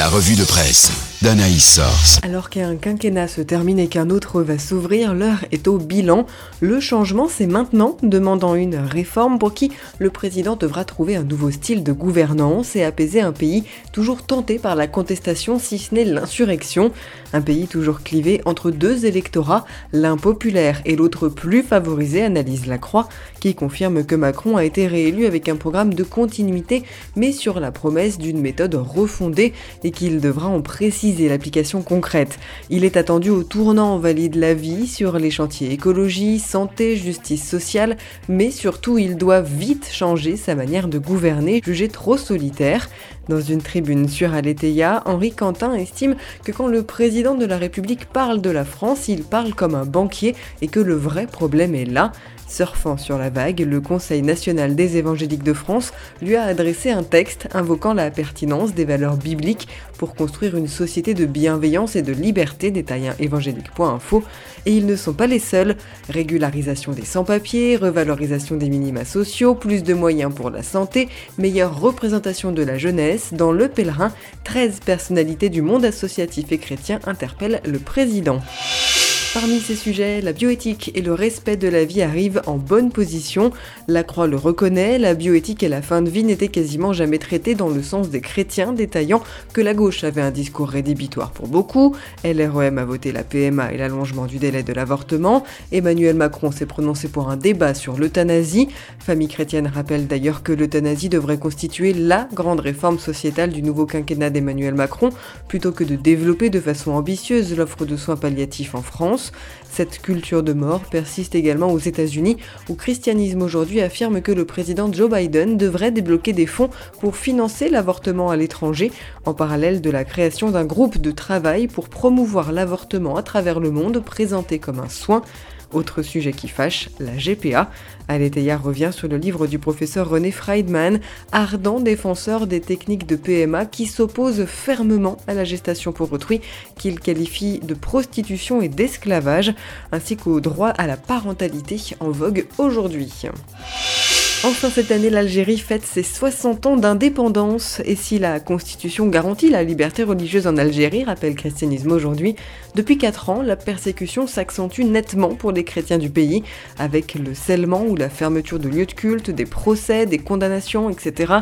La revue de presse d'Anaïs Source. Alors qu'un quinquennat se termine et qu'un autre va s'ouvrir, l'heure est au bilan. Le changement, c'est maintenant, demandant une réforme pour qui le président devra trouver un nouveau style de gouvernance et apaiser un pays toujours tenté par la contestation, si ce n'est l'insurrection. Un pays toujours clivé entre deux électorats, l'un populaire et l'autre plus favorisé, analyse Lacroix, qui confirme que Macron a été réélu avec un programme de continuité, mais sur la promesse d'une méthode refondée qu'il devra en préciser l'application concrète. Il est attendu au tournant valide la vie sur les chantiers écologie, santé, justice sociale, mais surtout il doit vite changer sa manière de gouverner, jugée trop solitaire. Dans une tribune sur Aletheia, Henri Quentin estime que quand le président de la République parle de la France, il parle comme un banquier et que le vrai problème est là. Surfant sur la vague, le Conseil national des évangéliques de France lui a adressé un texte invoquant la pertinence des valeurs bibliques pour construire une société de bienveillance et de liberté, détaille évangélique.info. Et ils ne sont pas les seuls. Régularisation des sans-papiers, revalorisation des minima sociaux, plus de moyens pour la santé, meilleure représentation de la jeunesse. Dans Le Pèlerin, 13 personnalités du monde associatif et chrétien interpellent le président. Parmi ces sujets, la bioéthique et le respect de la vie arrivent en bonne position. La Croix le reconnaît, la bioéthique et la fin de vie n'étaient quasiment jamais traitées dans le sens des chrétiens, détaillant que la gauche avait un discours rédhibitoire pour beaucoup. LREM a voté la PMA et l'allongement du délai de l'avortement. Emmanuel Macron s'est prononcé pour un débat sur l'euthanasie. Famille chrétienne rappelle d'ailleurs que l'euthanasie devrait constituer la grande réforme sociétale du nouveau quinquennat d'Emmanuel Macron, plutôt que de développer de façon ambitieuse l'offre de soins palliatifs en France. Cette culture de mort persiste également aux États-Unis, où Christianisme aujourd'hui affirme que le président Joe Biden devrait débloquer des fonds pour financer l'avortement à l'étranger, en parallèle de la création d'un groupe de travail pour promouvoir l'avortement à travers le monde, présenté comme un soin. Autre sujet qui fâche, la GPA. Aletheia revient sur le livre du professeur René Friedman, ardent défenseur des techniques de PMA qui s'oppose fermement à la gestation pour autrui, qu'il qualifie de prostitution et d'esclavage, ainsi qu'au droit à la parentalité en vogue aujourd'hui. Enfin, cette année, l'Algérie fête ses 60 ans d'indépendance. Et si la Constitution garantit la liberté religieuse en Algérie, rappelle Christianisme aujourd'hui, depuis 4 ans, la persécution s'accentue nettement pour les chrétiens du pays, avec le scellement ou la fermeture de lieux de culte, des procès, des condamnations, etc.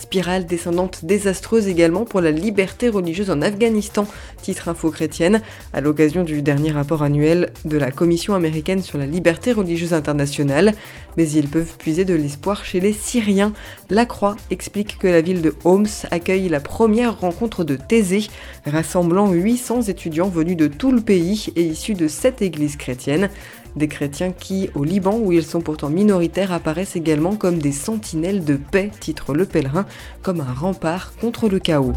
Spirale descendante désastreuse également pour la liberté religieuse en Afghanistan, titre Info Chrétienne, à l'occasion du dernier rapport annuel de la Commission américaine sur la liberté religieuse internationale. Mais ils peuvent puiser de l'espoir chez les Syriens. La Croix explique que la ville de Homs accueille la première rencontre de Thésée, rassemblant 800 étudiants venus de tout le pays et issus de sept églises chrétiennes. Des chrétiens qui, au Liban, où ils sont pourtant minoritaires, apparaissent également comme des sentinelles de paix, titre Le Pèlerin, comme un rempart contre le chaos.